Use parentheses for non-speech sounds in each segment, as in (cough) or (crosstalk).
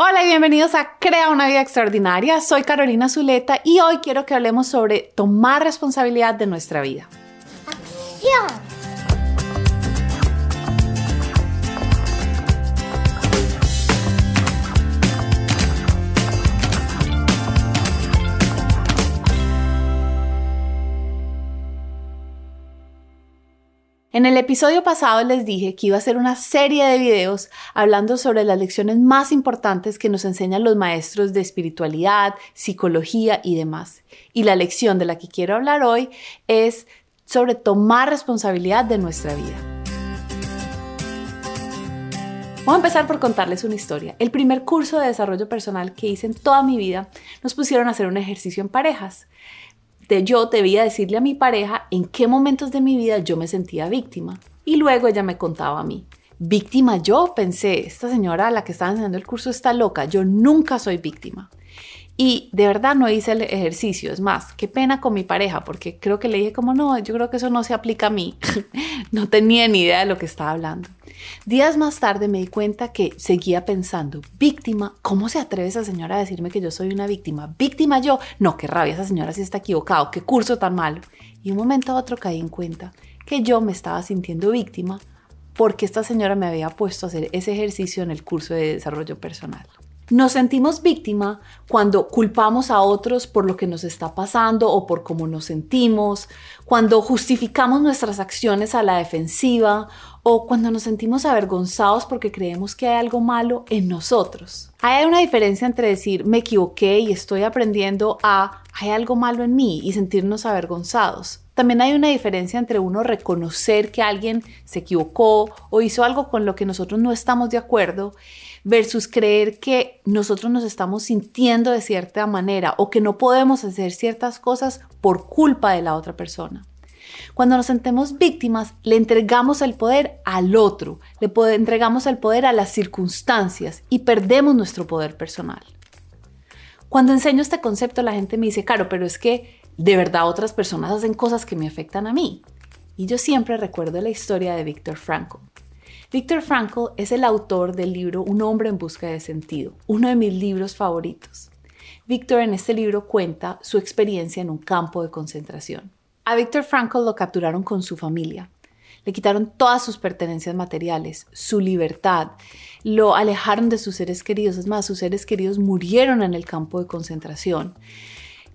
Hola y bienvenidos a Crea una vida extraordinaria. Soy Carolina Zuleta y hoy quiero que hablemos sobre tomar responsabilidad de nuestra vida. ¡Acción! En el episodio pasado les dije que iba a hacer una serie de videos hablando sobre las lecciones más importantes que nos enseñan los maestros de espiritualidad, psicología y demás. Y la lección de la que quiero hablar hoy es sobre tomar responsabilidad de nuestra vida. Voy a empezar por contarles una historia. El primer curso de desarrollo personal que hice en toda mi vida nos pusieron a hacer un ejercicio en parejas de yo debía decirle a mi pareja en qué momentos de mi vida yo me sentía víctima. Y luego ella me contaba a mí. Víctima yo, pensé, esta señora a la que estaba enseñando el curso está loca, yo nunca soy víctima. Y de verdad no hice el ejercicio. Es más, qué pena con mi pareja, porque creo que le dije como no, yo creo que eso no se aplica a mí. (laughs) no tenía ni idea de lo que estaba hablando. Días más tarde me di cuenta que seguía pensando, víctima, ¿cómo se atreve esa señora a decirme que yo soy una víctima? ¿Víctima yo? No, qué rabia, esa señora sí está equivocado, qué curso tan malo. Y un momento a otro caí en cuenta que yo me estaba sintiendo víctima porque esta señora me había puesto a hacer ese ejercicio en el curso de desarrollo personal. Nos sentimos víctima cuando culpamos a otros por lo que nos está pasando o por cómo nos sentimos, cuando justificamos nuestras acciones a la defensiva o cuando nos sentimos avergonzados porque creemos que hay algo malo en nosotros. Hay una diferencia entre decir me equivoqué y estoy aprendiendo a hay algo malo en mí y sentirnos avergonzados. También hay una diferencia entre uno reconocer que alguien se equivocó o hizo algo con lo que nosotros no estamos de acuerdo versus creer que nosotros nos estamos sintiendo de cierta manera o que no podemos hacer ciertas cosas por culpa de la otra persona. Cuando nos sentemos víctimas, le entregamos el poder al otro, le entregamos el poder a las circunstancias y perdemos nuestro poder personal. Cuando enseño este concepto, la gente me dice, claro, pero es que de verdad otras personas hacen cosas que me afectan a mí. Y yo siempre recuerdo la historia de Viktor Frankl. Viktor Frankl es el autor del libro Un hombre en busca de sentido, uno de mis libros favoritos. Viktor en este libro cuenta su experiencia en un campo de concentración. A Viktor Frankl lo capturaron con su familia. Le quitaron todas sus pertenencias materiales, su libertad, lo alejaron de sus seres queridos. Es más, sus seres queridos murieron en el campo de concentración.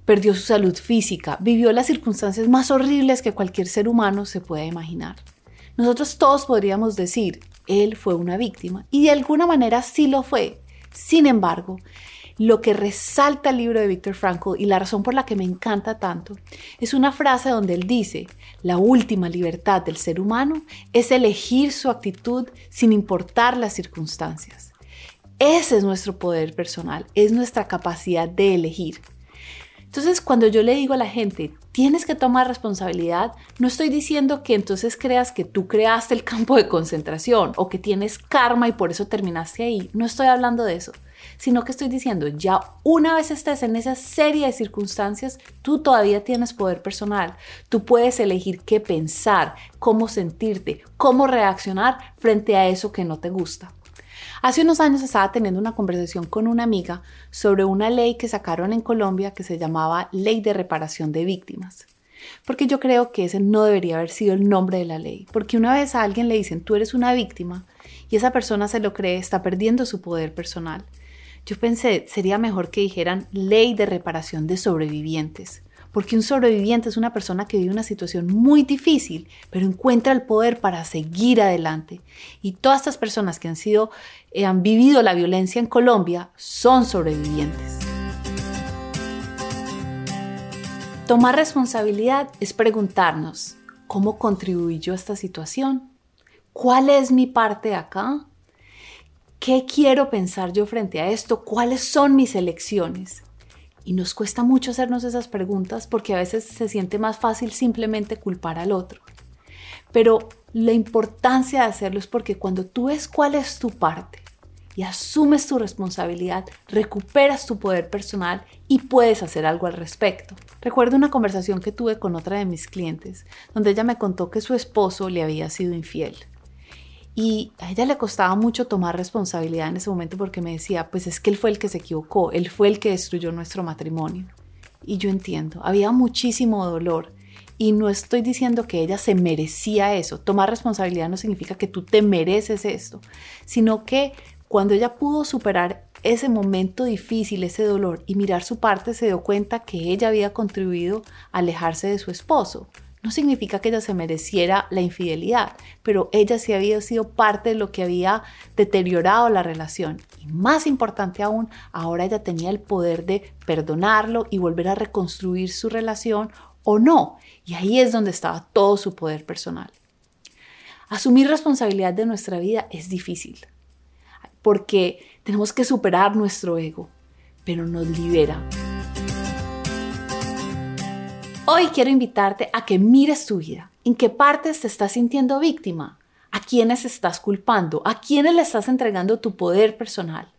Perdió su salud física, vivió las circunstancias más horribles que cualquier ser humano se pueda imaginar. Nosotros todos podríamos decir, él fue una víctima y de alguna manera sí lo fue. Sin embargo, lo que resalta el libro de Viktor Frankl y la razón por la que me encanta tanto es una frase donde él dice, la última libertad del ser humano es elegir su actitud sin importar las circunstancias. Ese es nuestro poder personal, es nuestra capacidad de elegir. Entonces, cuando yo le digo a la gente, tienes que tomar responsabilidad, no estoy diciendo que entonces creas que tú creaste el campo de concentración o que tienes karma y por eso terminaste ahí. No estoy hablando de eso, sino que estoy diciendo, ya una vez estés en esa serie de circunstancias, tú todavía tienes poder personal. Tú puedes elegir qué pensar, cómo sentirte, cómo reaccionar frente a eso que no te gusta. Hace unos años estaba teniendo una conversación con una amiga sobre una ley que sacaron en Colombia que se llamaba Ley de Reparación de Víctimas. Porque yo creo que ese no debería haber sido el nombre de la ley. Porque una vez a alguien le dicen tú eres una víctima y esa persona se lo cree, está perdiendo su poder personal. Yo pensé, sería mejor que dijeran ley de reparación de sobrevivientes porque un sobreviviente es una persona que vive una situación muy difícil, pero encuentra el poder para seguir adelante. Y todas estas personas que han sido, eh, han vivido la violencia en Colombia son sobrevivientes. Tomar responsabilidad es preguntarnos, ¿cómo contribuí yo a esta situación? ¿Cuál es mi parte acá? ¿Qué quiero pensar yo frente a esto? ¿Cuáles son mis elecciones? Y nos cuesta mucho hacernos esas preguntas porque a veces se siente más fácil simplemente culpar al otro. Pero la importancia de hacerlo es porque cuando tú ves cuál es tu parte y asumes tu responsabilidad, recuperas tu poder personal y puedes hacer algo al respecto. Recuerdo una conversación que tuve con otra de mis clientes, donde ella me contó que su esposo le había sido infiel. Y a ella le costaba mucho tomar responsabilidad en ese momento porque me decía, pues es que él fue el que se equivocó, él fue el que destruyó nuestro matrimonio. Y yo entiendo, había muchísimo dolor. Y no estoy diciendo que ella se merecía eso. Tomar responsabilidad no significa que tú te mereces esto, sino que cuando ella pudo superar ese momento difícil, ese dolor y mirar su parte, se dio cuenta que ella había contribuido a alejarse de su esposo. No significa que ella se mereciera la infidelidad, pero ella sí había sido parte de lo que había deteriorado la relación. Y más importante aún, ahora ella tenía el poder de perdonarlo y volver a reconstruir su relación o no. Y ahí es donde estaba todo su poder personal. Asumir responsabilidad de nuestra vida es difícil, porque tenemos que superar nuestro ego, pero nos libera. Hoy quiero invitarte a que mires tu vida. ¿En qué partes te estás sintiendo víctima? ¿A quiénes estás culpando? ¿A quiénes le estás entregando tu poder personal?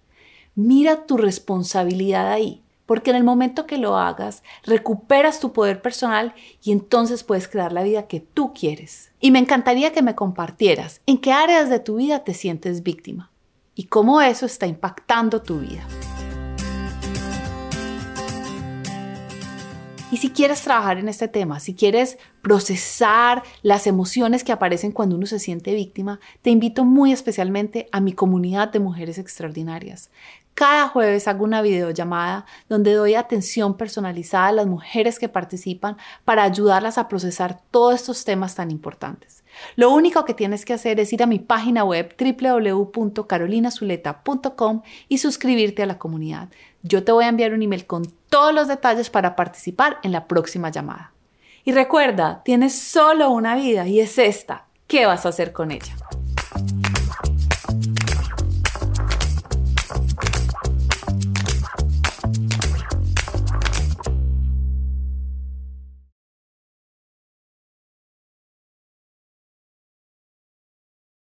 Mira tu responsabilidad ahí, porque en el momento que lo hagas, recuperas tu poder personal y entonces puedes crear la vida que tú quieres. Y me encantaría que me compartieras en qué áreas de tu vida te sientes víctima y cómo eso está impactando tu vida. Y si quieres trabajar en este tema, si quieres procesar las emociones que aparecen cuando uno se siente víctima, te invito muy especialmente a mi comunidad de mujeres extraordinarias. Cada jueves hago una videollamada donde doy atención personalizada a las mujeres que participan para ayudarlas a procesar todos estos temas tan importantes. Lo único que tienes que hacer es ir a mi página web www.carolinazuleta.com y suscribirte a la comunidad. Yo te voy a enviar un email con todos los detalles para participar en la próxima llamada. Y recuerda, tienes solo una vida y es esta. ¿Qué vas a hacer con ella?